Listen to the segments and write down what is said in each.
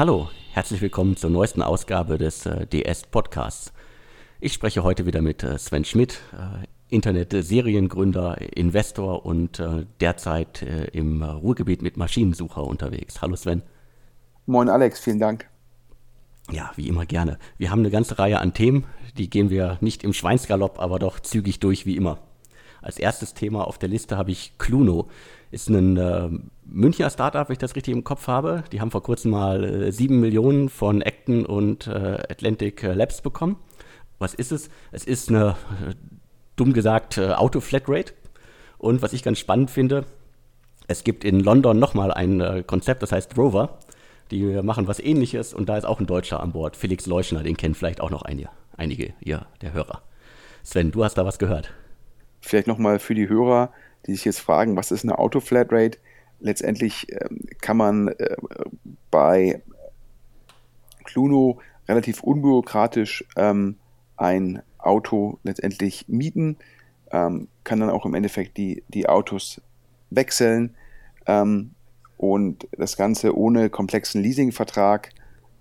Hallo, herzlich willkommen zur neuesten Ausgabe des äh, DS Podcasts. Ich spreche heute wieder mit äh, Sven Schmidt, äh, Internet-Seriengründer, Investor und äh, derzeit äh, im Ruhrgebiet mit Maschinensucher unterwegs. Hallo Sven. Moin Alex, vielen Dank. Ja, wie immer gerne. Wir haben eine ganze Reihe an Themen, die gehen wir nicht im Schweinsgalopp, aber doch zügig durch wie immer. Als erstes Thema auf der Liste habe ich Cluno. Ist ein äh, Münchner Startup, wenn ich das richtig im Kopf habe. Die haben vor kurzem mal äh, 7 Millionen von Acton und äh, Atlantic Labs bekommen. Was ist es? Es ist eine, äh, dumm gesagt, äh, Auto-Flatrate. Und was ich ganz spannend finde, es gibt in London nochmal ein äh, Konzept, das heißt Rover. Die machen was ähnliches und da ist auch ein Deutscher an Bord, Felix Leuschner, den kennen vielleicht auch noch einige, einige ja, der Hörer. Sven, du hast da was gehört. Vielleicht nochmal für die Hörer, die sich jetzt fragen, was ist eine Auto-Flatrate? Letztendlich ähm, kann man äh, bei Cluno relativ unbürokratisch ähm, ein Auto letztendlich mieten, ähm, kann dann auch im Endeffekt die, die Autos wechseln ähm, und das Ganze ohne komplexen Leasingvertrag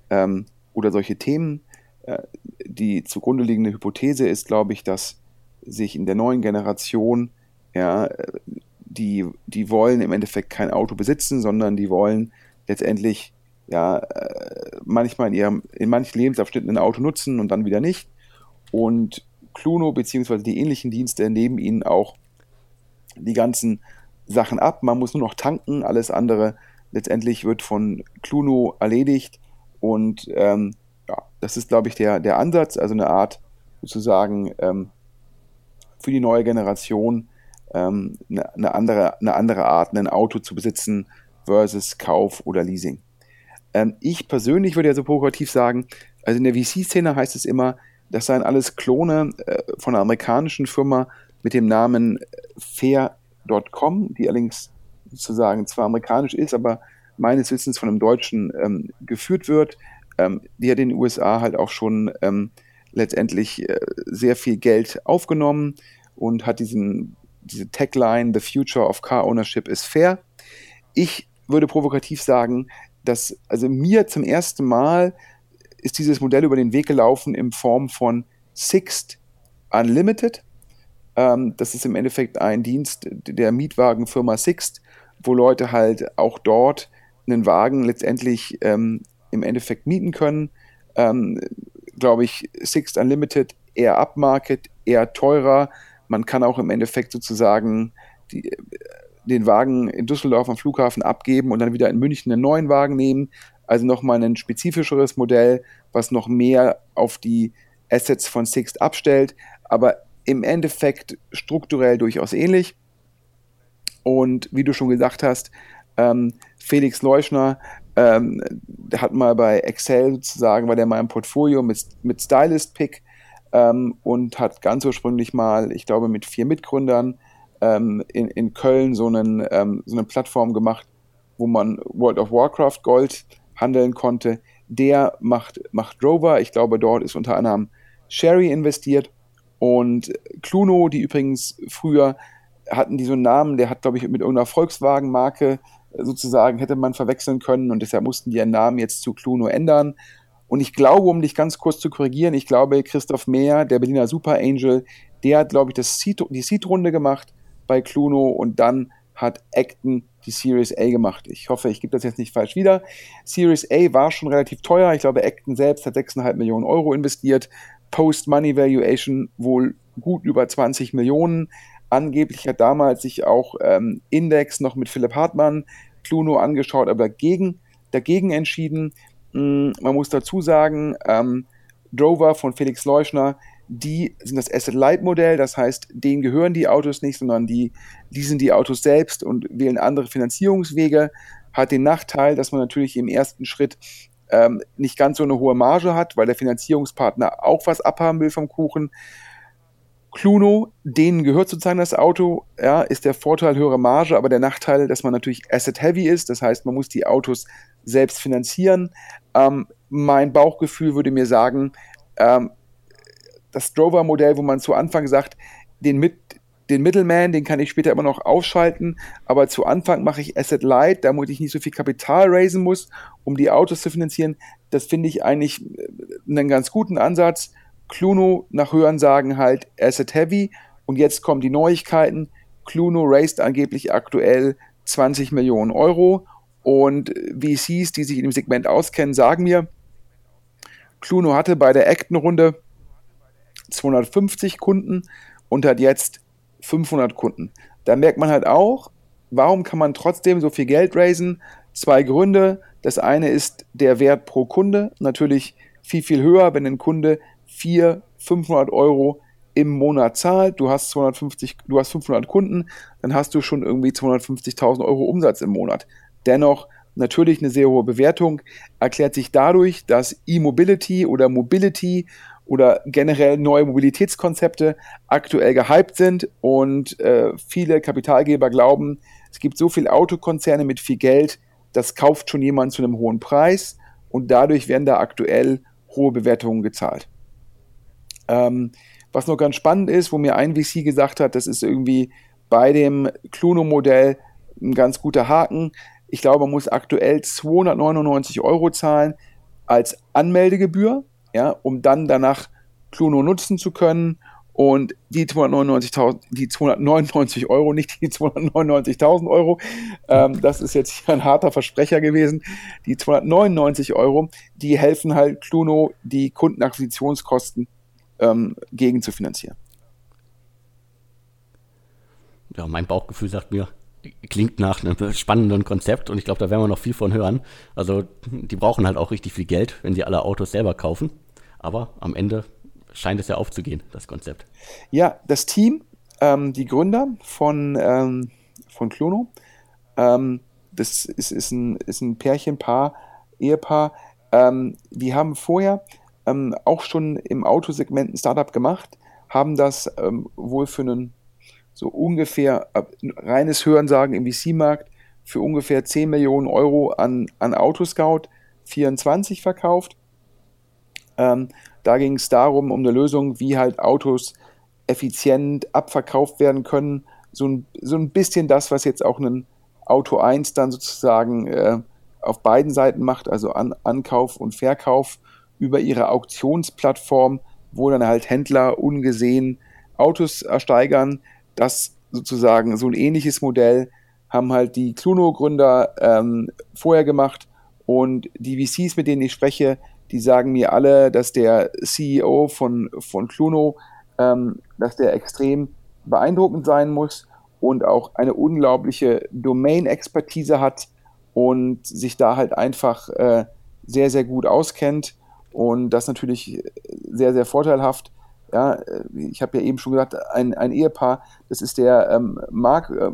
ähm, oder solche Themen. Äh, die zugrunde liegende Hypothese ist, glaube ich, dass sich in der neuen Generation, ja, die, die wollen im Endeffekt kein Auto besitzen, sondern die wollen letztendlich ja, äh, manchmal in, ihrem, in manchen Lebensabschnitten ein Auto nutzen und dann wieder nicht. Und Cluno bzw. die ähnlichen Dienste nehmen ihnen auch die ganzen Sachen ab. Man muss nur noch tanken, alles andere letztendlich wird von Cluno erledigt. Und ähm, ja, das ist, glaube ich, der, der Ansatz, also eine Art sozusagen ähm, für die neue Generation ähm, eine, eine, andere, eine andere Art, ein Auto zu besitzen versus Kauf oder Leasing. Ähm, ich persönlich würde ja so provokativ sagen, also in der VC-Szene heißt es immer, das seien alles Klone äh, von einer amerikanischen Firma mit dem Namen Fair.com, die allerdings sozusagen zwar amerikanisch ist, aber meines Wissens von einem Deutschen ähm, geführt wird. Ähm, die hat in den USA halt auch schon ähm, letztendlich äh, sehr viel Geld aufgenommen und hat diesen, diese Tagline, The Future of Car Ownership is Fair. Ich würde provokativ sagen, dass also mir zum ersten Mal ist dieses Modell über den Weg gelaufen in Form von Sixt Unlimited. Ähm, das ist im Endeffekt ein Dienst der Mietwagenfirma Sixt, wo Leute halt auch dort einen Wagen letztendlich ähm, im Endeffekt mieten können. Ähm, Glaube ich, Sixt Unlimited eher upmarket, eher teurer. Man kann auch im Endeffekt sozusagen die, den Wagen in Düsseldorf am Flughafen abgeben und dann wieder in München einen neuen Wagen nehmen. Also nochmal ein spezifischeres Modell, was noch mehr auf die Assets von Sixt abstellt, aber im Endeffekt strukturell durchaus ähnlich. Und wie du schon gesagt hast, ähm, Felix Leuschner, ähm, hat mal bei Excel sozusagen, war der mal im Portfolio mit, mit Stylist Pick ähm, und hat ganz ursprünglich mal, ich glaube, mit vier Mitgründern ähm, in, in Köln so, einen, ähm, so eine Plattform gemacht, wo man World of Warcraft Gold handeln konnte. Der macht, macht Rover. Ich glaube, dort ist unter anderem Sherry investiert. Und Cluno, die übrigens früher hatten die so einen Namen, der hat, glaube ich, mit irgendeiner Volkswagen-Marke sozusagen hätte man verwechseln können und deshalb mussten die ihren Namen jetzt zu Cluno ändern. Und ich glaube, um dich ganz kurz zu korrigieren, ich glaube, Christoph Mehr, der Berliner Super Angel, der hat, glaube ich, das Seed, die Seed-Runde gemacht bei Cluno und dann hat Acton die Series A gemacht. Ich hoffe, ich gebe das jetzt nicht falsch wieder. Series A war schon relativ teuer. Ich glaube, Acton selbst hat 6,5 Millionen Euro investiert. Post-Money-Valuation wohl gut über 20 Millionen. Angeblich hat damals sich auch ähm, Index noch mit Philipp Hartmann Cluno angeschaut, aber dagegen, dagegen entschieden. Mm, man muss dazu sagen, ähm, Drover von Felix Leuschner die sind das Asset-Light-Modell, das heißt, denen gehören die Autos nicht, sondern die leasen die Autos selbst und wählen andere Finanzierungswege. Hat den Nachteil, dass man natürlich im ersten Schritt ähm, nicht ganz so eine hohe Marge hat, weil der Finanzierungspartner auch was abhaben will vom Kuchen. Cluno, denen gehört sozusagen das Auto, ja, ist der Vorteil höhere Marge, aber der Nachteil, dass man natürlich asset-heavy ist, das heißt, man muss die Autos selbst finanzieren. Ähm, mein Bauchgefühl würde mir sagen, ähm, das Drover-Modell, wo man zu Anfang sagt, den, mit, den Middleman, den kann ich später immer noch ausschalten, aber zu Anfang mache ich Asset Light, damit ich nicht so viel Kapital raisen muss, um die Autos zu finanzieren. Das finde ich eigentlich äh, einen ganz guten Ansatz. Cluno nach Hörensagen halt Asset Heavy und jetzt kommen die Neuigkeiten. Cluno raised angeblich aktuell 20 Millionen Euro und VCs, die sich in dem Segment auskennen, sagen mir, Cluno hatte bei der Acton-Runde 250 Kunden und hat jetzt 500 Kunden. Da merkt man halt auch, warum kann man trotzdem so viel Geld raisen? Zwei Gründe. Das eine ist der Wert pro Kunde. Natürlich viel, viel höher, wenn ein Kunde 400, 500 Euro im Monat zahlt. Du hast 250, du hast 500 Kunden, dann hast du schon irgendwie 250.000 Euro Umsatz im Monat. Dennoch natürlich eine sehr hohe Bewertung, erklärt sich dadurch, dass E-Mobility oder Mobility oder generell neue Mobilitätskonzepte aktuell gehypt sind und äh, viele Kapitalgeber glauben, es gibt so viele Autokonzerne mit viel Geld, das kauft schon jemand zu einem hohen Preis und dadurch werden da aktuell hohe Bewertungen gezahlt. Ähm, was noch ganz spannend ist, wo mir ein VC gesagt hat, das ist irgendwie bei dem Cluno-Modell ein ganz guter Haken. Ich glaube, man muss aktuell 299 Euro zahlen als Anmeldegebühr, ja, um dann danach Cluno nutzen zu können. Und die 299, die 299 Euro, nicht die 299.000 Euro, ähm, das ist jetzt hier ein harter Versprecher gewesen. Die 299 Euro, die helfen halt Cluno, die Kundenakquisitionskosten ähm, gegen. Ja, mein Bauchgefühl sagt mir, klingt nach einem spannenden Konzept und ich glaube, da werden wir noch viel von hören. Also die brauchen halt auch richtig viel Geld, wenn sie alle Autos selber kaufen. Aber am Ende scheint es ja aufzugehen, das Konzept. Ja, das Team, ähm, die Gründer von, ähm, von Clono, ähm, das ist, ist, ein, ist ein Pärchenpaar, Ehepaar, ähm, die haben vorher ähm, auch schon im Autosegment ein Startup gemacht, haben das ähm, wohl für einen so ungefähr äh, reines Hörensagen im VC-Markt für ungefähr 10 Millionen Euro an, an Autoscout 24 verkauft. Ähm, da ging es darum, um eine Lösung, wie halt Autos effizient abverkauft werden können. So ein, so ein bisschen das, was jetzt auch ein Auto 1 dann sozusagen äh, auf beiden Seiten macht, also an, Ankauf und Verkauf über ihre Auktionsplattform, wo dann halt Händler ungesehen Autos ersteigern. Das sozusagen so ein ähnliches Modell haben halt die Cluno-Gründer ähm, vorher gemacht und die VCs, mit denen ich spreche, die sagen mir alle, dass der CEO von, von Cluno, ähm, dass der extrem beeindruckend sein muss und auch eine unglaubliche Domain-Expertise hat und sich da halt einfach äh, sehr, sehr gut auskennt und das natürlich sehr, sehr vorteilhaft. Ja, ich habe ja eben schon gesagt, ein, ein Ehepaar, das ist der ähm, Marc äh,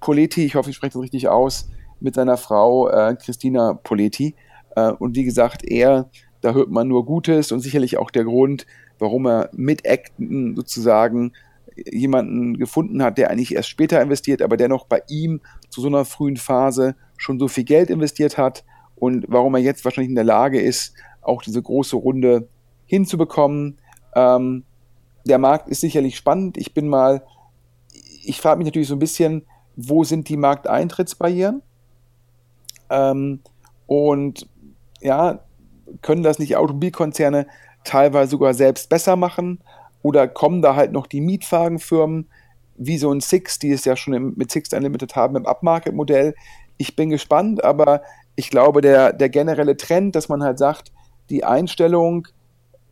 Poletti, ich hoffe, ich spreche das richtig aus, mit seiner Frau äh, Christina Poletti. Äh, und wie gesagt, er, da hört man nur Gutes und sicherlich auch der Grund, warum er mit Acton sozusagen jemanden gefunden hat, der eigentlich erst später investiert, aber der noch bei ihm zu so einer frühen Phase schon so viel Geld investiert hat und warum er jetzt wahrscheinlich in der Lage ist, auch diese große Runde hinzubekommen. Ähm, der Markt ist sicherlich spannend. Ich bin mal, ich frage mich natürlich so ein bisschen, wo sind die Markteintrittsbarrieren? Ähm, und ja, können das nicht Automobilkonzerne teilweise sogar selbst besser machen? Oder kommen da halt noch die Mietwagenfirmen, wie so ein Six, die es ja schon im, mit Six Unlimited haben im Upmarket-Modell? Ich bin gespannt, aber ich glaube, der, der generelle Trend, dass man halt sagt, die Einstellung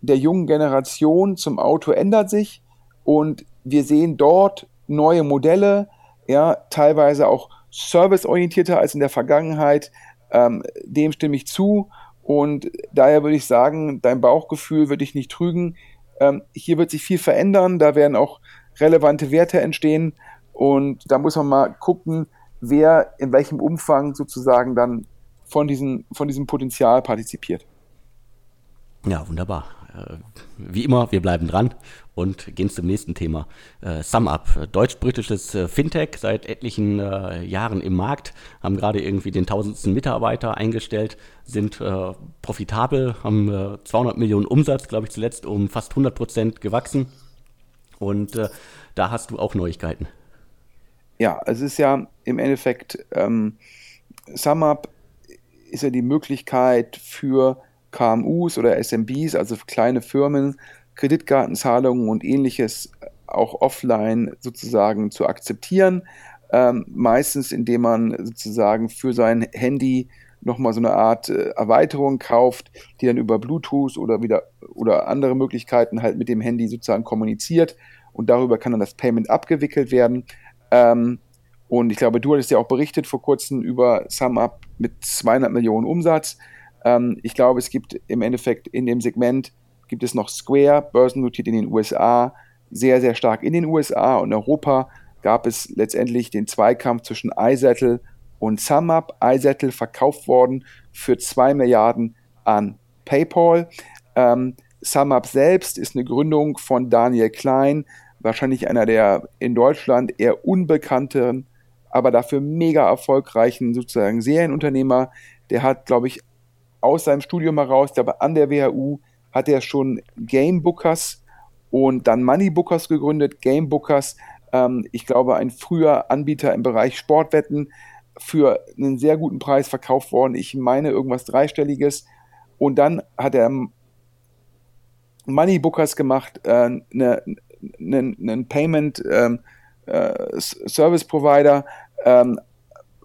der jungen Generation zum Auto ändert sich und wir sehen dort neue Modelle, ja, teilweise auch serviceorientierter als in der Vergangenheit. Ähm, dem stimme ich zu und daher würde ich sagen, dein Bauchgefühl würde ich nicht trügen. Ähm, hier wird sich viel verändern, da werden auch relevante Werte entstehen und da muss man mal gucken, wer in welchem Umfang sozusagen dann von, diesen, von diesem Potenzial partizipiert. Ja, wunderbar. Äh, wie immer, wir bleiben dran und gehen zum nächsten Thema. Äh, SumUp, deutsch-britisches äh, Fintech, seit etlichen äh, Jahren im Markt, haben gerade irgendwie den tausendsten Mitarbeiter eingestellt, sind äh, profitabel, haben 200 äh, Millionen Umsatz, glaube ich, zuletzt um fast 100 Prozent gewachsen Und äh, da hast du auch Neuigkeiten. Ja, es ist ja im Endeffekt, ähm, SumUp ist ja die Möglichkeit für KMUs oder SMBs, also kleine Firmen, Kreditkartenzahlungen und ähnliches auch offline sozusagen zu akzeptieren. Ähm, meistens, indem man sozusagen für sein Handy nochmal so eine Art äh, Erweiterung kauft, die dann über Bluetooth oder wieder oder andere Möglichkeiten halt mit dem Handy sozusagen kommuniziert und darüber kann dann das Payment abgewickelt werden. Ähm, und ich glaube, du hattest ja auch berichtet vor kurzem über SumUp mit 200 Millionen Umsatz. Ähm, ich glaube, es gibt im Endeffekt in dem Segment gibt es noch Square, börsennotiert in den USA, sehr, sehr stark in den USA und Europa gab es letztendlich den Zweikampf zwischen iSettle und SumUp. iSettle verkauft worden für 2 Milliarden an PayPal. Ähm, SumUp selbst ist eine Gründung von Daniel Klein, wahrscheinlich einer der in Deutschland eher unbekannteren, aber dafür mega erfolgreichen sozusagen Serienunternehmer. Der hat, glaube ich, aus seinem Studium heraus, ich glaube an der WHU, hat er schon Gamebookers und dann Moneybookers gegründet. Gamebookers, ähm, ich glaube, ein früher Anbieter im Bereich Sportwetten für einen sehr guten Preis verkauft worden. Ich meine irgendwas dreistelliges. Und dann hat er Moneybookers gemacht, äh, ne, einen Payment ähm, äh, Service Provider, ähm,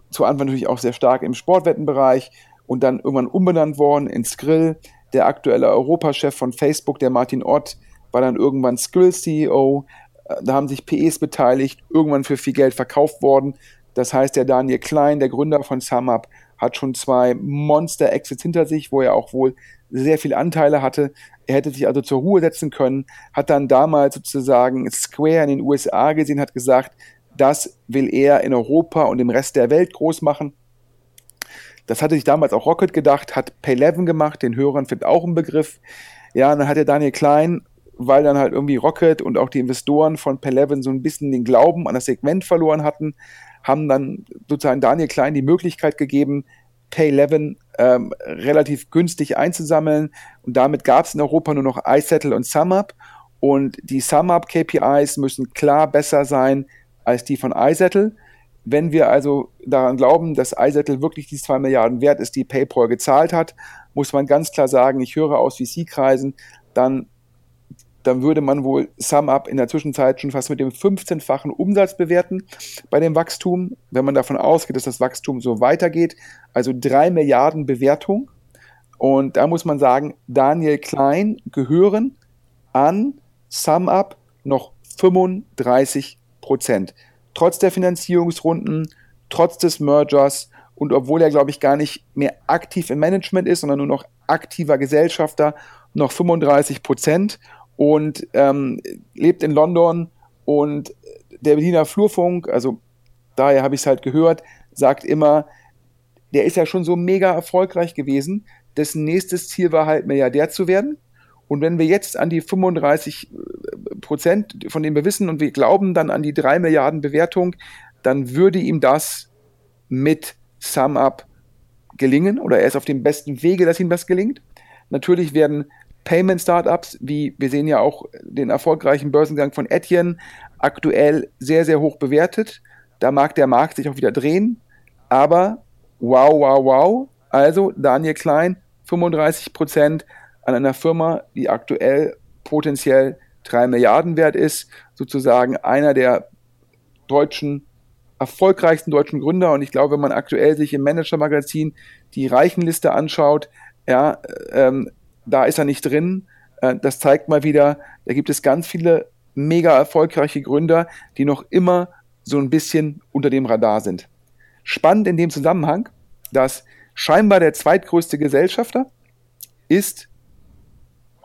zu Anfang natürlich auch sehr stark im Sportwettenbereich und dann irgendwann umbenannt worden in Skrill. Der aktuelle Europachef von Facebook, der Martin Ott, war dann irgendwann Skrill CEO. Äh, da haben sich PEs beteiligt, irgendwann für viel Geld verkauft worden. Das heißt, der Daniel Klein, der Gründer von SumUp, hat schon zwei Monster-Exits hinter sich, wo er auch wohl sehr viele Anteile hatte. Er hätte sich also zur Ruhe setzen können, hat dann damals sozusagen Square in den USA gesehen, hat gesagt, das will er in Europa und im Rest der Welt groß machen. Das hatte sich damals auch Rocket gedacht, hat Pay11 gemacht, den Hörern findet auch ein Begriff. Ja, und dann hat der Daniel Klein, weil dann halt irgendwie Rocket und auch die Investoren von Pay11 so ein bisschen den Glauben an das Segment verloren hatten, haben dann sozusagen Daniel Klein die Möglichkeit gegeben, Pay11 ähm, relativ günstig einzusammeln. Und damit gab es in Europa nur noch iSettle und SumUp. Und die SumUp-KPIs müssen klar besser sein als die von iSettle. Wenn wir also daran glauben, dass iSettle wirklich die 2 Milliarden wert ist, die PayPal gezahlt hat, muss man ganz klar sagen, ich höre aus VC-Kreisen, dann dann würde man wohl SumUp in der Zwischenzeit schon fast mit dem 15-fachen Umsatz bewerten bei dem Wachstum, wenn man davon ausgeht, dass das Wachstum so weitergeht. Also 3 Milliarden Bewertung. Und da muss man sagen, Daniel Klein gehören an SumUp noch 35 Prozent. Trotz der Finanzierungsrunden, trotz des Mergers und obwohl er, glaube ich, gar nicht mehr aktiv im Management ist, sondern nur noch aktiver Gesellschafter, noch 35 Prozent und ähm, lebt in London und der Berliner Flurfunk, also daher habe ich es halt gehört, sagt immer, der ist ja schon so mega erfolgreich gewesen, dessen nächstes Ziel war halt Milliardär zu werden. Und wenn wir jetzt an die 35 äh, Prozent, von denen wir wissen und wir glauben dann an die 3 Milliarden Bewertung, dann würde ihm das mit SumUp gelingen oder er ist auf dem besten Wege, dass ihm das gelingt. Natürlich werden Payment-Startups, wie wir sehen ja auch den erfolgreichen Börsengang von Etienne, aktuell sehr, sehr hoch bewertet. Da mag der Markt sich auch wieder drehen. Aber wow, wow, wow. Also Daniel Klein, 35 Prozent an einer Firma, die aktuell potenziell 3 Milliarden wert ist. Sozusagen einer der deutschen, erfolgreichsten deutschen Gründer. Und ich glaube, wenn man aktuell sich im Manager-Magazin die Reichenliste anschaut, ja, ähm, da ist er nicht drin. Äh, das zeigt mal wieder, da gibt es ganz viele mega erfolgreiche Gründer, die noch immer so ein bisschen unter dem Radar sind. Spannend in dem Zusammenhang, dass scheinbar der zweitgrößte Gesellschafter ist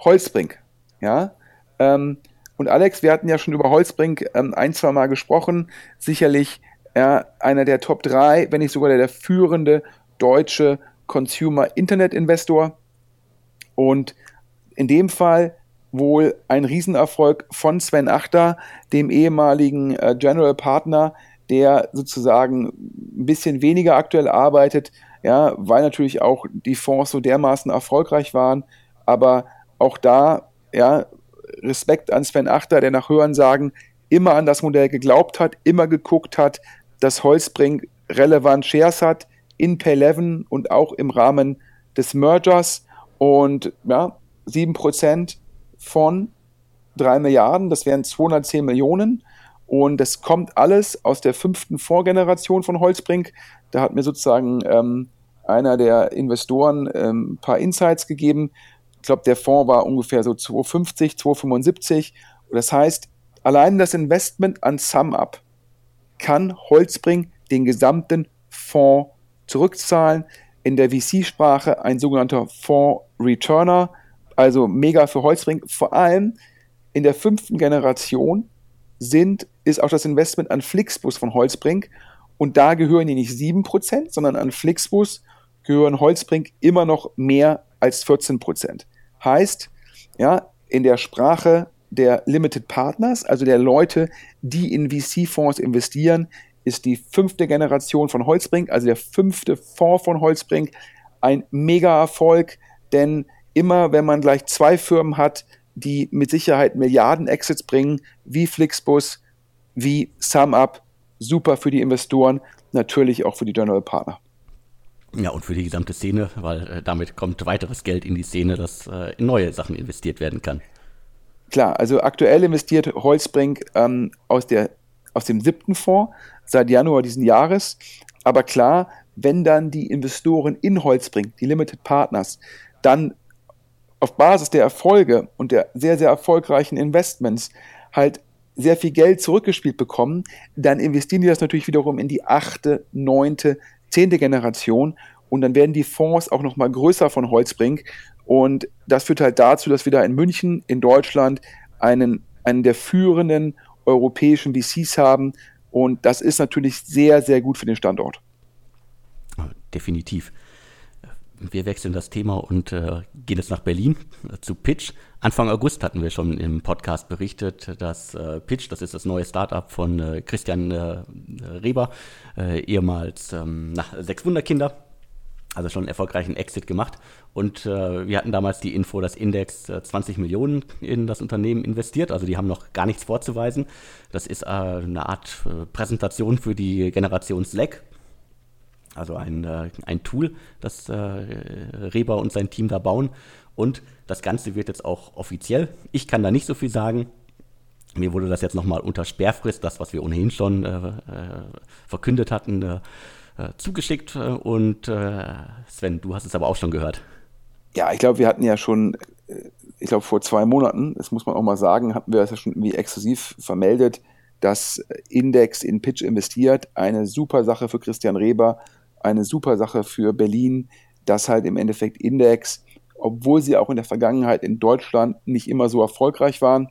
Holzbrink. Ja? Ähm, und Alex, wir hatten ja schon über Holzbrink ähm, ein, zwei Mal gesprochen. Sicherlich ja, einer der Top 3, wenn nicht sogar der, der führende deutsche Consumer Internet Investor. Und in dem Fall wohl ein Riesenerfolg von Sven Achter, dem ehemaligen äh, General Partner, der sozusagen ein bisschen weniger aktuell arbeitet, ja, weil natürlich auch die Fonds so dermaßen erfolgreich waren. Aber auch da, ja, Respekt an Sven Achter, der nach Hörensagen immer an das Modell geglaubt hat, immer geguckt hat, dass Holzbrink relevant Shares hat in Pay11 und auch im Rahmen des Mergers. Und ja, 7% von 3 Milliarden, das wären 210 Millionen. Und das kommt alles aus der fünften Vorgeneration von Holzbrink. Da hat mir sozusagen ähm, einer der Investoren ähm, ein paar Insights gegeben. Ich glaube, der Fonds war ungefähr so 250, 275. Das heißt, allein das Investment an SumUp kann Holzbrink den gesamten Fonds zurückzahlen. In der VC-Sprache ein sogenannter Fonds Returner, also mega für Holzbrink. Vor allem in der fünften Generation sind, ist auch das Investment an Flixbus von Holzbrink. Und da gehören die nicht 7%, sondern an Flixbus gehören Holzbrink immer noch mehr als 14%. Heißt, ja, in der Sprache der Limited Partners, also der Leute, die in VC-Fonds investieren, ist die fünfte Generation von Holzbrink, also der fünfte Fonds von Holzbrink, ein Mega-Erfolg, denn immer wenn man gleich zwei Firmen hat, die mit Sicherheit Milliarden Exits bringen, wie Flixbus, wie SumUp, super für die Investoren, natürlich auch für die General Partner. Ja, und für die gesamte Szene, weil äh, damit kommt weiteres Geld in die Szene, das äh, in neue Sachen investiert werden kann. Klar, also aktuell investiert Holzbrink ähm, aus, der, aus dem siebten Fonds seit Januar diesen Jahres. Aber klar, wenn dann die Investoren in Holzbrink, die Limited Partners, dann auf Basis der Erfolge und der sehr, sehr erfolgreichen Investments halt sehr viel Geld zurückgespielt bekommen, dann investieren die das natürlich wiederum in die achte, neunte, zehnte Generation und dann werden die Fonds auch nochmal größer von Holzbrink und das führt halt dazu, dass wir da in München, in Deutschland, einen, einen der führenden europäischen VCs haben und das ist natürlich sehr, sehr gut für den Standort. Definitiv. Wir wechseln das Thema und äh, gehen jetzt nach Berlin äh, zu Pitch. Anfang August hatten wir schon im Podcast berichtet, dass äh, Pitch, das ist das neue Startup von äh, Christian äh, Reber, äh, ehemals ähm, nach Sechs Wunderkinder, also schon einen erfolgreichen Exit gemacht. Und wir hatten damals die Info, dass Index 20 Millionen in das Unternehmen investiert. Also die haben noch gar nichts vorzuweisen. Das ist eine Art Präsentation für die Generation Slack also ein, äh, ein Tool, das äh, Reber und sein Team da bauen. Und das Ganze wird jetzt auch offiziell. Ich kann da nicht so viel sagen. Mir wurde das jetzt nochmal unter Sperrfrist, das, was wir ohnehin schon äh, äh verkündet hatten, äh, äh, zugeschickt. Und Sven, du hast es aber auch schon gehört. Ja, ich glaube, wir hatten ja schon, ich glaube, vor zwei Monaten, das muss man auch mal sagen, hatten wir das ja schon irgendwie exklusiv vermeldet, dass Index in Pitch investiert. Eine super Sache für Christian Reber eine super Sache für Berlin, dass halt im Endeffekt Index, obwohl sie auch in der Vergangenheit in Deutschland nicht immer so erfolgreich waren,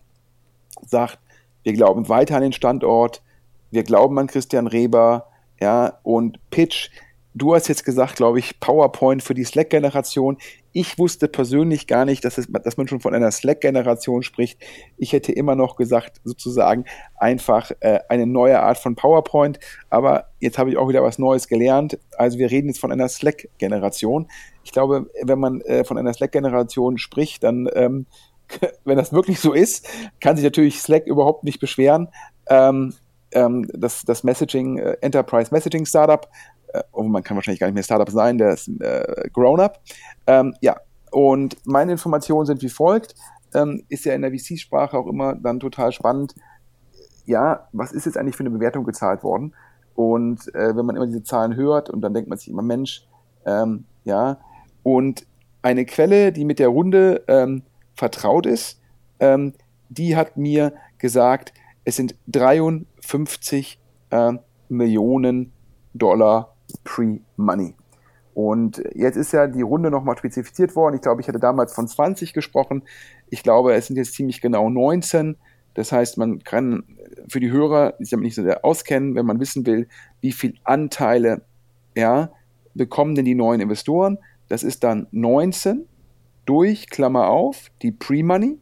sagt, wir glauben weiter an den Standort, wir glauben an Christian Reber, ja, und Pitch Du hast jetzt gesagt, glaube ich, PowerPoint für die Slack-Generation. Ich wusste persönlich gar nicht, dass, es, dass man schon von einer Slack-Generation spricht. Ich hätte immer noch gesagt, sozusagen einfach äh, eine neue Art von PowerPoint. Aber jetzt habe ich auch wieder was Neues gelernt. Also wir reden jetzt von einer Slack-Generation. Ich glaube, wenn man äh, von einer Slack-Generation spricht, dann, ähm, wenn das wirklich so ist, kann sich natürlich Slack überhaupt nicht beschweren. Ähm, ähm, das, das Messaging, äh, Enterprise Messaging Startup äh, oh, man kann wahrscheinlich gar nicht mehr Startup sein, der ist äh, Grown-Up. Ähm, ja, und meine Informationen sind wie folgt. Ähm, ist ja in der VC-Sprache auch immer dann total spannend. Ja, was ist jetzt eigentlich für eine Bewertung gezahlt worden? Und äh, wenn man immer diese Zahlen hört und dann denkt man sich immer, Mensch, ähm, ja, und eine Quelle, die mit der Runde ähm, vertraut ist, ähm, die hat mir gesagt, es sind 53 äh, Millionen Dollar Pre-Money. Und jetzt ist ja die Runde nochmal spezifiziert worden. Ich glaube, ich hatte damals von 20 gesprochen. Ich glaube, es sind jetzt ziemlich genau 19. Das heißt, man kann für die Hörer, die sich damit nicht so sehr auskennen, wenn man wissen will, wie viel Anteile ja, bekommen denn die neuen Investoren, das ist dann 19 durch, Klammer auf, die Pre-Money,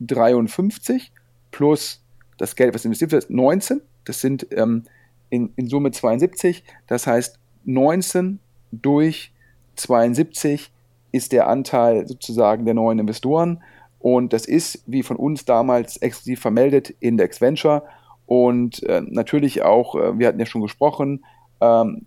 53 plus das Geld, was investiert wird, 19. Das sind ähm, in, in Summe 72. Das heißt, 19 durch 72 ist der Anteil sozusagen der neuen Investoren. Und das ist, wie von uns damals exklusiv vermeldet, Index Venture. Und äh, natürlich auch, äh, wir hatten ja schon gesprochen, ähm,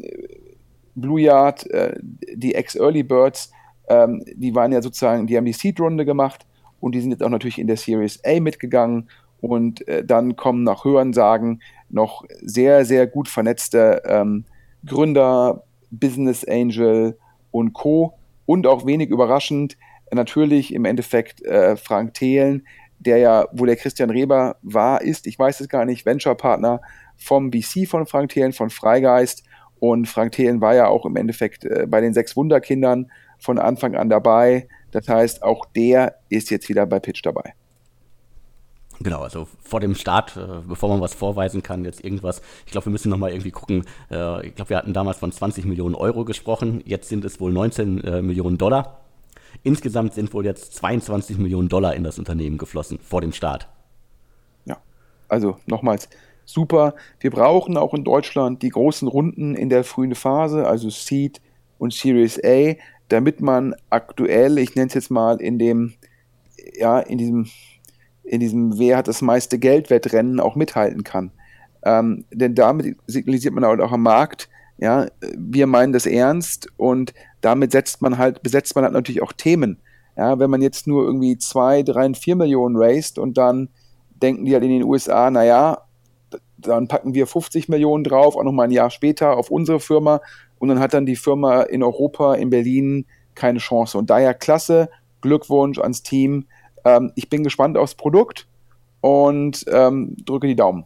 Blue Yard, äh, die Ex-Early Birds, ähm, die waren ja sozusagen, die haben die Seed-Runde gemacht und die sind jetzt auch natürlich in der Series A mitgegangen. Und äh, dann kommen nach Hörensagen noch sehr, sehr gut vernetzte ähm, Gründer, Business Angel und Co. Und auch wenig überraschend, natürlich im Endeffekt äh, Frank Thelen, der ja, wo der Christian Reber war, ist, ich weiß es gar nicht, Venture-Partner vom VC von Frank Thelen, von Freigeist. Und Frank Thelen war ja auch im Endeffekt äh, bei den sechs Wunderkindern von Anfang an dabei. Das heißt, auch der ist jetzt wieder bei Pitch dabei. Genau, also vor dem Start, äh, bevor man was vorweisen kann, jetzt irgendwas. Ich glaube, wir müssen nochmal irgendwie gucken. Äh, ich glaube, wir hatten damals von 20 Millionen Euro gesprochen. Jetzt sind es wohl 19 äh, Millionen Dollar. Insgesamt sind wohl jetzt 22 Millionen Dollar in das Unternehmen geflossen vor dem Start. Ja, also nochmals super. Wir brauchen auch in Deutschland die großen Runden in der frühen Phase, also Seed und Series A, damit man aktuell, ich nenne es jetzt mal in dem, ja, in diesem in diesem Wer hat das meiste Geld-Wettrennen auch mithalten kann. Ähm, denn damit signalisiert man halt auch am Markt, ja, wir meinen das ernst und damit setzt man halt, besetzt man halt natürlich auch Themen. Ja, wenn man jetzt nur irgendwie zwei, drei, vier Millionen raced und dann denken die halt in den USA, naja, dann packen wir 50 Millionen drauf, auch nochmal ein Jahr später auf unsere Firma und dann hat dann die Firma in Europa, in Berlin keine Chance. Und daher klasse, Glückwunsch ans Team, ähm, ich bin gespannt aufs Produkt und ähm, drücke die Daumen.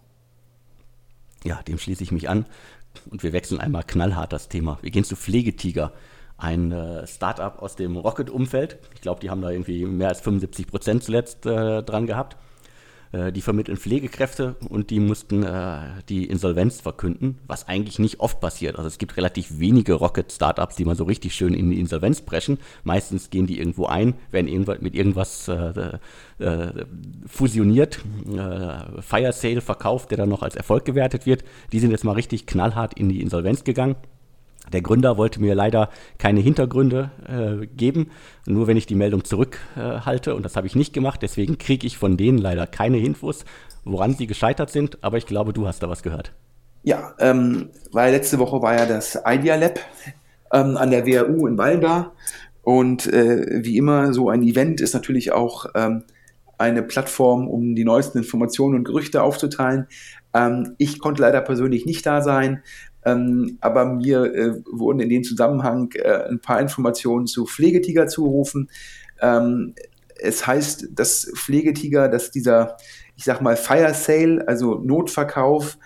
Ja, dem schließe ich mich an. Und wir wechseln einmal knallhart das Thema. Wir gehen zu Pflegetiger, ein äh, Startup aus dem Rocket-Umfeld. Ich glaube, die haben da irgendwie mehr als 75 Prozent zuletzt äh, dran gehabt. Äh, die vermitteln Pflegekräfte und die mussten äh, die Insolvenz verkünden, was eigentlich nicht oft passiert. Also es gibt relativ wenige Rocket-Startups, die mal so richtig schön in die Insolvenz brechen. Meistens gehen die irgendwo ein, werden irgendwas mit irgendwas äh, fusioniert, Fire Sale verkauft, der dann noch als Erfolg gewertet wird. Die sind jetzt mal richtig knallhart in die Insolvenz gegangen. Der Gründer wollte mir leider keine Hintergründe äh, geben, nur wenn ich die Meldung zurückhalte äh, und das habe ich nicht gemacht. Deswegen kriege ich von denen leider keine Infos, woran sie gescheitert sind, aber ich glaube, du hast da was gehört. Ja, ähm, weil letzte Woche war ja das Idea Lab ähm, an der WHU in Walda und äh, wie immer so ein Event ist natürlich auch ähm, eine Plattform, um die neuesten Informationen und Gerüchte aufzuteilen. Ähm, ich konnte leider persönlich nicht da sein, ähm, aber mir äh, wurden in dem Zusammenhang äh, ein paar Informationen zu Pflegetiger zugerufen. Ähm, es heißt, dass Pflegetiger, dass dieser, ich sag mal, Fire Sale, also Notverkauf,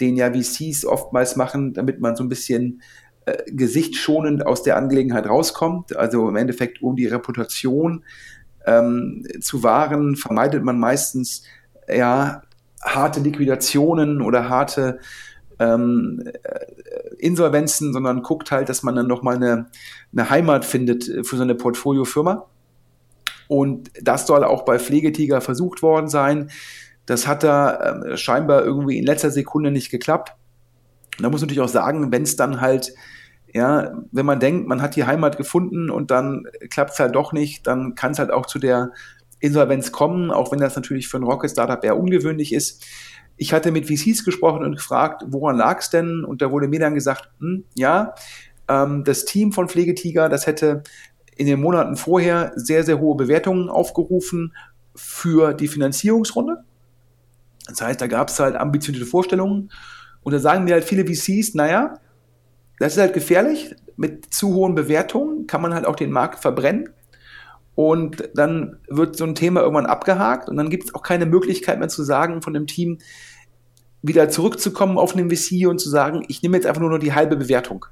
den ja VCs oftmals machen, damit man so ein bisschen äh, gesichtsschonend aus der Angelegenheit rauskommt, also im Endeffekt um die Reputation ähm, zu wahren, vermeidet man meistens ja harte Liquidationen oder harte ähm, äh, Insolvenzen, sondern guckt halt, dass man dann nochmal eine, eine Heimat findet für so eine Portfoliofirma. Und das soll auch bei Pflegetiger versucht worden sein. Das hat da äh, scheinbar irgendwie in letzter Sekunde nicht geklappt. Und da muss man natürlich auch sagen, wenn es dann halt, ja, wenn man denkt, man hat die Heimat gefunden und dann klappt es halt doch nicht, dann kann es halt auch zu der Insolvenz kommen, auch wenn das natürlich für ein Rocket Startup eher ungewöhnlich ist. Ich hatte mit VCs gesprochen und gefragt, woran lag es denn? Und da wurde mir dann gesagt, hm, ja, ähm, das Team von Pflegetiger, das hätte in den Monaten vorher sehr, sehr hohe Bewertungen aufgerufen für die Finanzierungsrunde. Das heißt, da gab es halt ambitionierte Vorstellungen. Und da sagen mir halt viele VCs, naja, das ist halt gefährlich. Mit zu hohen Bewertungen kann man halt auch den Markt verbrennen. Und dann wird so ein Thema irgendwann abgehakt und dann gibt es auch keine Möglichkeit mehr zu sagen von dem Team, wieder zurückzukommen auf einen VC und zu sagen, ich nehme jetzt einfach nur noch die halbe Bewertung.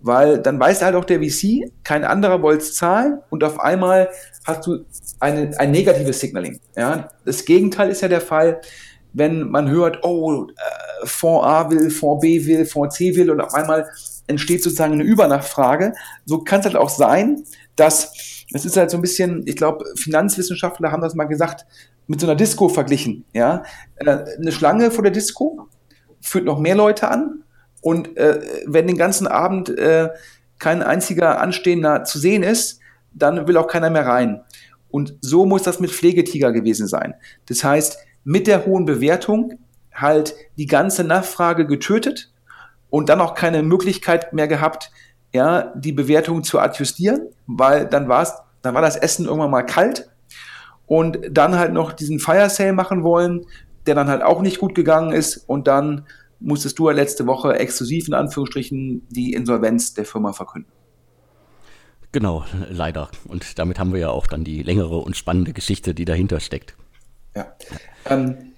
Weil dann weiß halt auch der VC, kein anderer wollte es zahlen und auf einmal hast du eine, ein negatives Signaling. Ja? Das Gegenteil ist ja der Fall, wenn man hört, oh, äh, Fonds A will, Fonds B will, Fonds C will und auf einmal entsteht sozusagen eine Übernachfrage. So kann es halt auch sein, dass es ist halt so ein bisschen, ich glaube, Finanzwissenschaftler haben das mal gesagt, mit so einer Disco verglichen. Ja? Äh, eine Schlange vor der Disco führt noch mehr Leute an und äh, wenn den ganzen Abend äh, kein einziger Anstehender zu sehen ist, dann will auch keiner mehr rein. Und so muss das mit Pflegetiger gewesen sein. Das heißt, mit der hohen Bewertung halt die ganze Nachfrage getötet und dann auch keine Möglichkeit mehr gehabt, ja, die Bewertung zu adjustieren, weil dann war es, dann war das Essen irgendwann mal kalt und dann halt noch diesen Fire Sale machen wollen, der dann halt auch nicht gut gegangen ist und dann musstest du ja letzte Woche exklusiv in Anführungsstrichen die Insolvenz der Firma verkünden. Genau, leider. Und damit haben wir ja auch dann die längere und spannende Geschichte, die dahinter steckt. Ja. Ähm,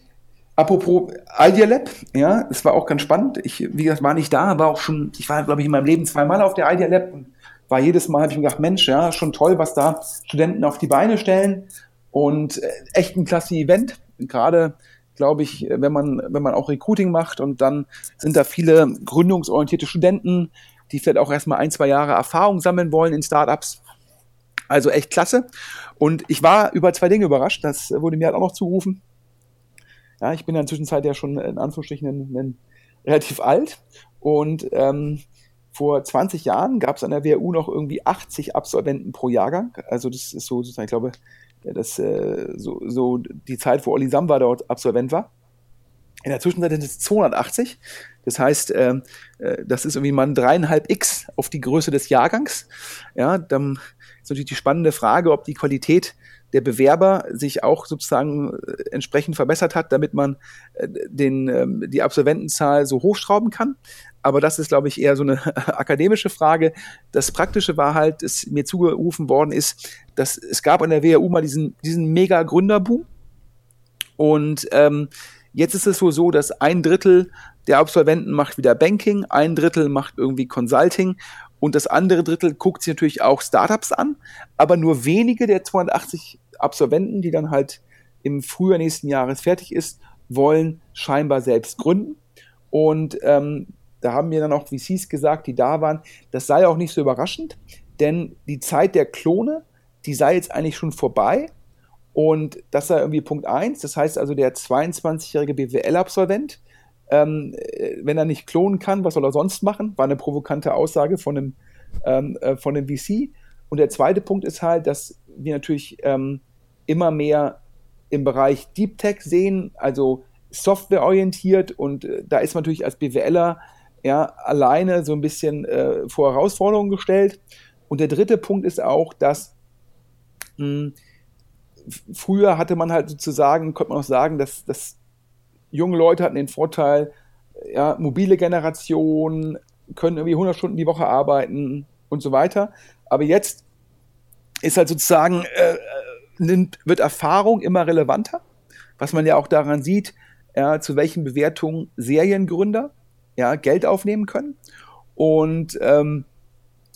apropos Idea Lab, ja, es war auch ganz spannend. Ich, wie gesagt, war nicht da, war auch schon, ich war, glaube ich, in meinem Leben zweimal auf der Idea Lab und war jedes Mal, habe ich mir gedacht, Mensch, ja, schon toll, was da Studenten auf die Beine stellen und äh, echt ein klasse Event. Gerade glaube ich, wenn man, wenn man auch Recruiting macht und dann sind da viele gründungsorientierte Studenten, die vielleicht auch erstmal ein, zwei Jahre Erfahrung sammeln wollen in Startups. Also echt klasse. Und ich war über zwei Dinge überrascht. Das wurde mir halt auch noch zugerufen. Ja, ich bin in der Zwischenzeit ja schon in Anführungsstrichen ein, ein relativ alt. Und ähm, vor 20 Jahren gab es an der WU noch irgendwie 80 Absolventen pro Jahrgang. Also das ist so sozusagen, ich glaube, das äh, so, so die Zeit, wo Olli Samba dort Absolvent war. In der Zwischenzeit sind es 280. Das heißt, äh, äh, das ist irgendwie mal ein dreieinhalb X auf die Größe des Jahrgangs. Ja, dann ist natürlich die spannende Frage, ob die Qualität der Bewerber sich auch sozusagen äh, entsprechend verbessert hat, damit man äh, den, ähm, die Absolventenzahl so hochschrauben kann. Aber das ist, glaube ich, eher so eine akademische Frage. Das Praktische war halt, dass mir zugerufen worden ist, dass es gab an der WHU mal diesen, diesen mega Gründerboom. Und ähm, jetzt ist es wohl so, dass ein Drittel der Absolventen macht wieder Banking, ein Drittel macht irgendwie Consulting und das andere Drittel guckt sich natürlich auch Startups an, aber nur wenige der 280 Absolventen, die dann halt im Frühjahr nächsten Jahres fertig ist, wollen scheinbar selbst gründen. Und ähm, da haben mir dann auch VCs gesagt, die da waren, das sei auch nicht so überraschend, denn die Zeit der Klone, die sei jetzt eigentlich schon vorbei. Und das sei irgendwie Punkt 1. Das heißt also, der 22-jährige BWL-Absolvent, ähm, äh, wenn er nicht klonen kann, was soll er sonst machen? War eine provokante Aussage von einem, ähm, äh, von einem VC. Und der zweite Punkt ist halt, dass wir natürlich ähm, immer mehr im Bereich Deep Tech sehen, also softwareorientiert. Und äh, da ist man natürlich als BWLer ja, alleine so ein bisschen äh, vor Herausforderungen gestellt. Und der dritte Punkt ist auch, dass mh, hm, früher hatte man halt sozusagen, könnte man auch sagen, dass, dass junge Leute hatten den Vorteil, ja, mobile Generation, können irgendwie 100 Stunden die Woche arbeiten und so weiter. Aber jetzt ist halt sozusagen, äh, nimmt, wird Erfahrung immer relevanter, was man ja auch daran sieht, ja, zu welchen Bewertungen Seriengründer ja, Geld aufnehmen können. Und ähm,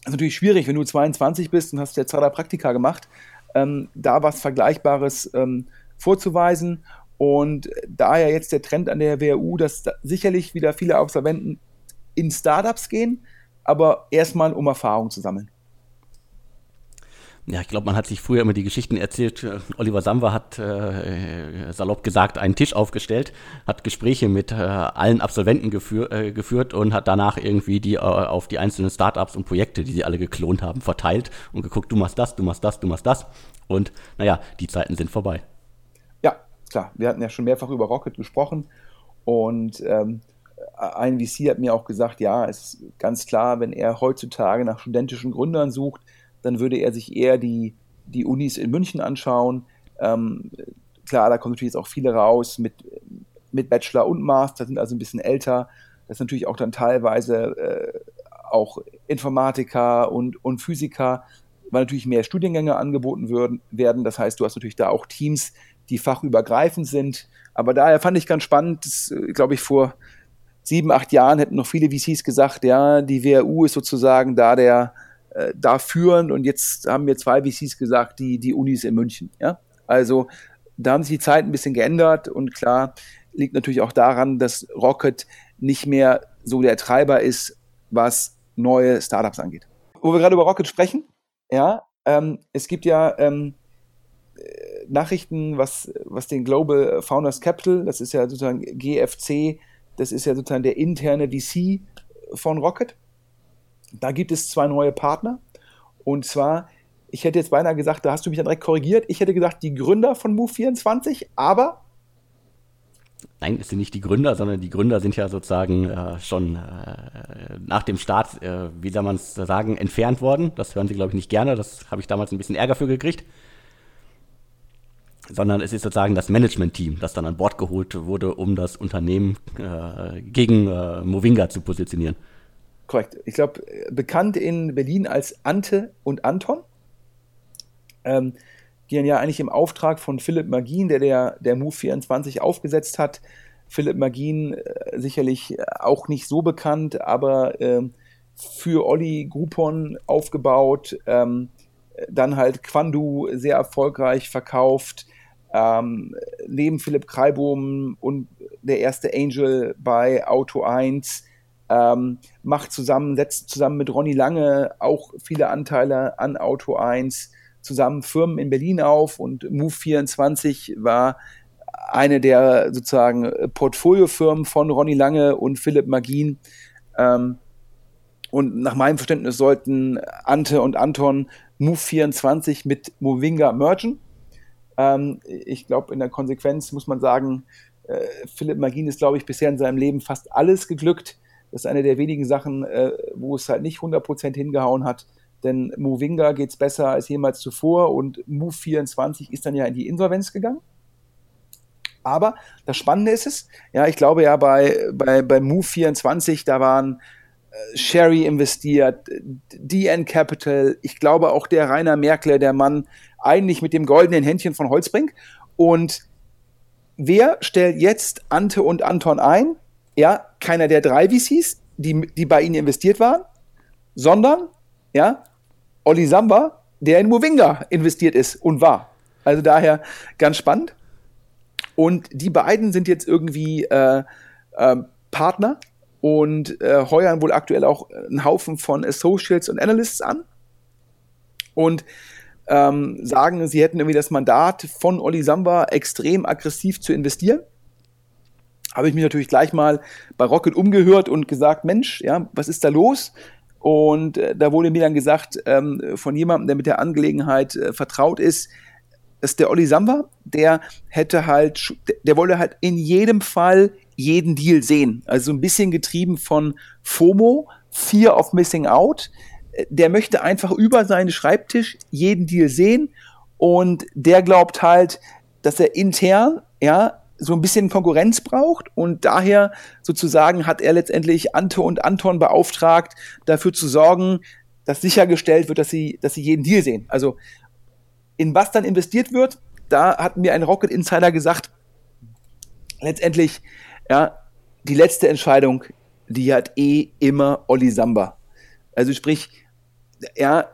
ist natürlich schwierig, wenn du 22 bist und hast jetzt gerade Praktika gemacht, ähm, da was Vergleichbares ähm, vorzuweisen. Und daher jetzt der Trend an der WHU, dass da sicherlich wieder viele Absolventen in Startups gehen, aber erstmal um Erfahrung zu sammeln. Ja, ich glaube, man hat sich früher immer die Geschichten erzählt. Oliver Samba hat äh, salopp gesagt einen Tisch aufgestellt, hat Gespräche mit äh, allen Absolventen geführ, äh, geführt und hat danach irgendwie die äh, auf die einzelnen Startups und Projekte, die sie alle geklont haben, verteilt und geguckt, du machst das, du machst das, du machst das. Und naja, die Zeiten sind vorbei. Klar. Wir hatten ja schon mehrfach über Rocket gesprochen und ähm, ein VC hat mir auch gesagt, ja, es ist ganz klar, wenn er heutzutage nach studentischen Gründern sucht, dann würde er sich eher die, die Unis in München anschauen. Ähm, klar, da kommen natürlich jetzt auch viele raus mit, mit Bachelor und Master, sind also ein bisschen älter. Das ist natürlich auch dann teilweise äh, auch Informatiker und, und Physiker, weil natürlich mehr Studiengänge angeboten würden, werden. Das heißt, du hast natürlich da auch Teams, die fachübergreifend sind. Aber daher fand ich ganz spannend, das, äh, glaube ich, vor sieben, acht Jahren hätten noch viele VCs gesagt, ja, die WHU ist sozusagen da der, äh, da führend und jetzt haben mir zwei VCs gesagt, die, die Unis in München. Ja? Also da haben sich die Zeiten ein bisschen geändert und klar liegt natürlich auch daran, dass Rocket nicht mehr so der Treiber ist, was neue Startups angeht. Wo wir gerade über Rocket sprechen, ja, ähm, es gibt ja ähm, äh, Nachrichten, was, was den Global Founders Capital, das ist ja sozusagen GFC, das ist ja sozusagen der interne VC von Rocket. Da gibt es zwei neue Partner. Und zwar Ich hätte jetzt beinahe gesagt, da hast du mich dann direkt korrigiert. Ich hätte gesagt, die Gründer von Move24, aber Nein, es sind nicht die Gründer, sondern die Gründer sind ja sozusagen äh, schon äh, nach dem Start, äh, wie soll man es sagen, entfernt worden. Das hören sie, glaube ich, nicht gerne. Das habe ich damals ein bisschen Ärger für gekriegt. Sondern es ist sozusagen das Management-Team, das dann an Bord geholt wurde, um das Unternehmen äh, gegen äh, Movinga zu positionieren. Korrekt. Ich glaube, bekannt in Berlin als Ante und Anton. Ähm, die dann ja eigentlich im Auftrag von Philipp Magin, der der, der Move 24 aufgesetzt hat. Philipp Magin äh, sicherlich auch nicht so bekannt, aber äh, für Olli Groupon aufgebaut, ähm, dann halt Quandu sehr erfolgreich verkauft, ähm, neben Philipp Kreibohm und der erste Angel bei Auto 1, ähm, macht zusammen, setzt zusammen mit Ronny Lange auch viele Anteile an Auto 1, zusammen Firmen in Berlin auf und Move24 war eine der sozusagen Portfoliofirmen von Ronny Lange und Philipp Magin. Ähm, und nach meinem Verständnis sollten Ante und Anton Move24 mit Movinga mergen. Ähm, ich glaube, in der Konsequenz muss man sagen, äh, Philipp Magin ist, glaube ich, bisher in seinem Leben fast alles geglückt. Das ist eine der wenigen Sachen, äh, wo es halt nicht 100% hingehauen hat. Denn Movinga geht es besser als jemals zuvor und Move 24 ist dann ja in die Insolvenz gegangen. Aber das Spannende ist es, ja, ich glaube ja bei, bei, bei Move 24, da waren äh, Sherry investiert, DN Capital, ich glaube auch der Rainer Merkle, der Mann eigentlich mit dem goldenen Händchen von Holzbrink. Und wer stellt jetzt Ante und Anton ein? Ja, keiner der drei VCs, die, die bei ihnen investiert waren, sondern ja, Olli Samba, der in Movinga investiert ist und war. Also daher ganz spannend. Und die beiden sind jetzt irgendwie äh, äh, Partner und äh, heuern wohl aktuell auch einen Haufen von Associates und Analysts an und ähm, sagen, sie hätten irgendwie das Mandat von Olli Samba extrem aggressiv zu investieren. Habe ich mich natürlich gleich mal bei Rocket umgehört und gesagt, Mensch, ja, was ist da los? Und äh, da wurde mir dann gesagt ähm, von jemandem, der mit der Angelegenheit äh, vertraut ist, dass der Olli Samba, der hätte halt, der wollte halt in jedem Fall jeden Deal sehen. Also ein bisschen getrieben von FOMO, Fear of Missing Out. Der möchte einfach über seinen Schreibtisch jeden Deal sehen und der glaubt halt, dass er intern, ja, so ein bisschen Konkurrenz braucht und daher sozusagen hat er letztendlich Ante und Anton beauftragt, dafür zu sorgen, dass sichergestellt wird, dass sie, dass sie jeden Deal sehen. Also in was dann investiert wird, da hat mir ein Rocket Insider gesagt, letztendlich, ja, die letzte Entscheidung, die hat eh immer Olli Samba. Also sprich, ja,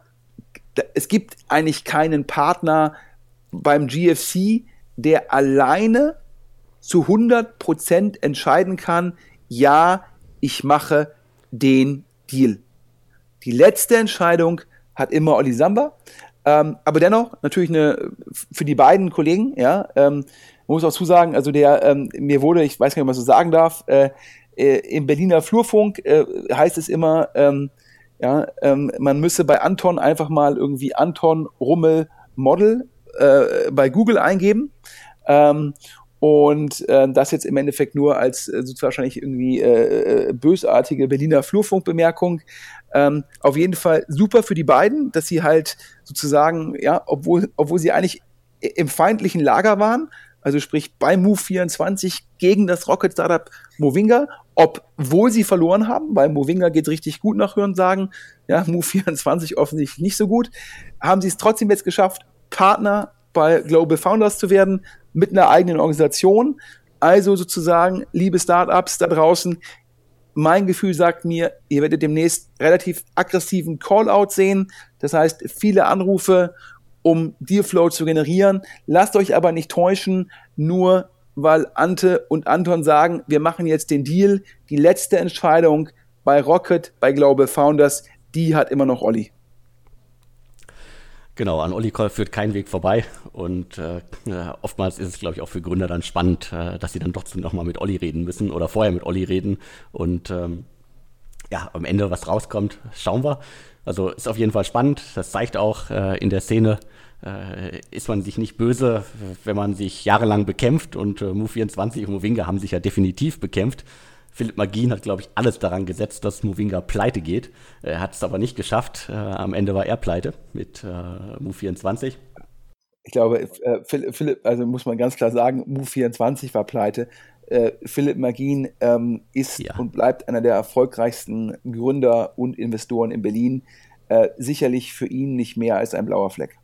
es gibt eigentlich keinen Partner beim GFC, der alleine zu 100% entscheiden kann, ja, ich mache den Deal. Die letzte Entscheidung hat immer Olli Samba. Ähm, aber dennoch, natürlich eine, für die beiden Kollegen, ja, ähm, man muss auch zusagen, also der, ähm, mir wurde, ich weiß gar nicht, ob man so sagen darf, äh, äh, im Berliner Flurfunk äh, heißt es immer, ähm, ja, ähm, man müsse bei Anton einfach mal irgendwie Anton Rummel Model äh, bei Google eingeben. Ähm, und äh, das jetzt im Endeffekt nur als äh, wahrscheinlich irgendwie äh, äh, bösartige Berliner Flurfunkbemerkung. Ähm, auf jeden Fall super für die beiden, dass sie halt sozusagen, ja, obwohl, obwohl sie eigentlich im feindlichen Lager waren, also sprich bei Move 24 gegen das Rocket Startup Movinga, obwohl sie verloren haben, weil Movinga geht richtig gut nach Hören sagen, ja, Move 24 offensichtlich nicht so gut, haben sie es trotzdem jetzt geschafft, Partner bei Global Founders zu werden, mit einer eigenen Organisation. Also sozusagen, liebe Startups da draußen, mein Gefühl sagt mir, ihr werdet demnächst relativ aggressiven Callout sehen. Das heißt, viele Anrufe, um Dealflow zu generieren. Lasst euch aber nicht täuschen, nur weil Ante und Anton sagen, wir machen jetzt den Deal. Die letzte Entscheidung bei Rocket, bei Global Founders, die hat immer noch Olli. Genau, an Olli führt kein Weg vorbei und äh, oftmals ist es, glaube ich, auch für Gründer dann spannend, äh, dass sie dann trotzdem nochmal mit Olli reden müssen oder vorher mit Olli reden und ähm, ja, am Ende was rauskommt, schauen wir. Also ist auf jeden Fall spannend. Das zeigt auch äh, in der Szene, äh, ist man sich nicht böse, wenn man sich jahrelang bekämpft. Und äh, Move24 und Movinga haben sich ja definitiv bekämpft. Philipp Magin hat, glaube ich, alles daran gesetzt, dass Movinga pleite geht. Er hat es aber nicht geschafft. Äh, am Ende war er pleite mit äh, Move24. Ich glaube, äh, Philipp, also muss man ganz klar sagen, Move24 war pleite. Äh, Philipp Magin ähm, ist ja. und bleibt einer der erfolgreichsten Gründer und Investoren in Berlin. Äh, sicherlich für ihn nicht mehr als ein blauer Fleck.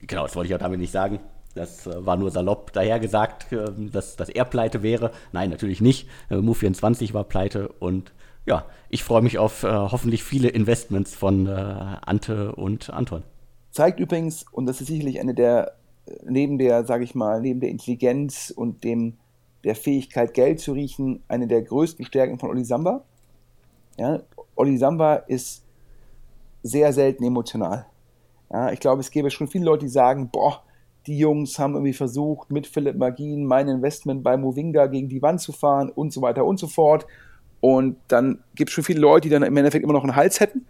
Genau, das wollte ich auch damit nicht sagen. Das äh, war nur salopp dahergesagt, äh, dass, dass er pleite wäre. Nein, natürlich nicht. Äh, Move24 war pleite und ja, ich freue mich auf hoffentlich viele Investments von Ante und Anton. Zeigt übrigens, und das ist sicherlich eine der, neben der, sage ich mal, neben der Intelligenz und dem, der Fähigkeit, Geld zu riechen, eine der größten Stärken von Oli Samba. Ja, Oli Samba ist sehr selten emotional. Ja, ich glaube, es gäbe schon viele Leute, die sagen, boah, die Jungs haben irgendwie versucht, mit Philipp Magin mein Investment bei Movinga gegen die Wand zu fahren und so weiter und so fort. Und dann gibt es schon viele Leute, die dann im Endeffekt immer noch einen Hals hätten.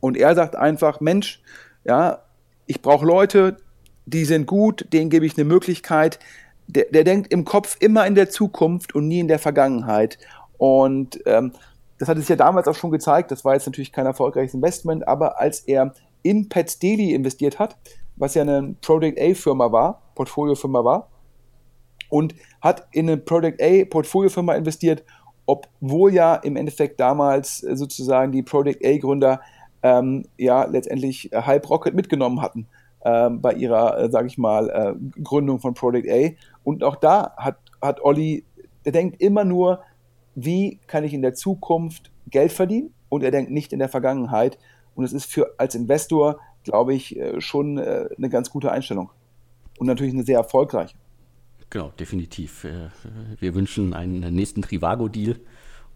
Und er sagt einfach, Mensch, ja, ich brauche Leute, die sind gut, denen gebe ich eine Möglichkeit. Der, der, denkt im Kopf immer in der Zukunft und nie in der Vergangenheit. Und ähm, das hat es ja damals auch schon gezeigt, das war jetzt natürlich kein erfolgreiches Investment, aber als er in Pets Daily investiert hat, was ja eine Product A-Firma war, Portfoliofirma war, und hat in eine Product A Portfoliofirma investiert, obwohl ja im Endeffekt damals äh, sozusagen die Product A-Gründer ähm, ja letztendlich äh, Hype Rocket mitgenommen hatten ähm, bei ihrer, äh, sage ich mal, äh, Gründung von Product A. Und auch da hat, hat Olli, der denkt immer nur, wie kann ich in der Zukunft Geld verdienen? Und er denkt nicht in der Vergangenheit. Und es ist für als Investor glaube ich, äh, schon äh, eine ganz gute Einstellung. Und natürlich eine sehr erfolgreiche. Genau, definitiv. Äh, wir wünschen einen nächsten Trivago-Deal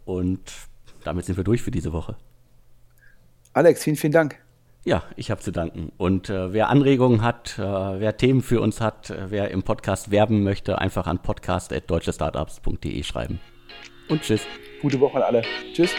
und damit sind wir durch für diese Woche. Alex, vielen, vielen Dank. Ja, ich habe zu danken. Und äh, wer Anregungen hat, äh, wer Themen für uns hat, äh, wer im Podcast werben möchte, einfach an podcast.deutschestartups.de schreiben. Und tschüss. Gute Woche an alle. Tschüss.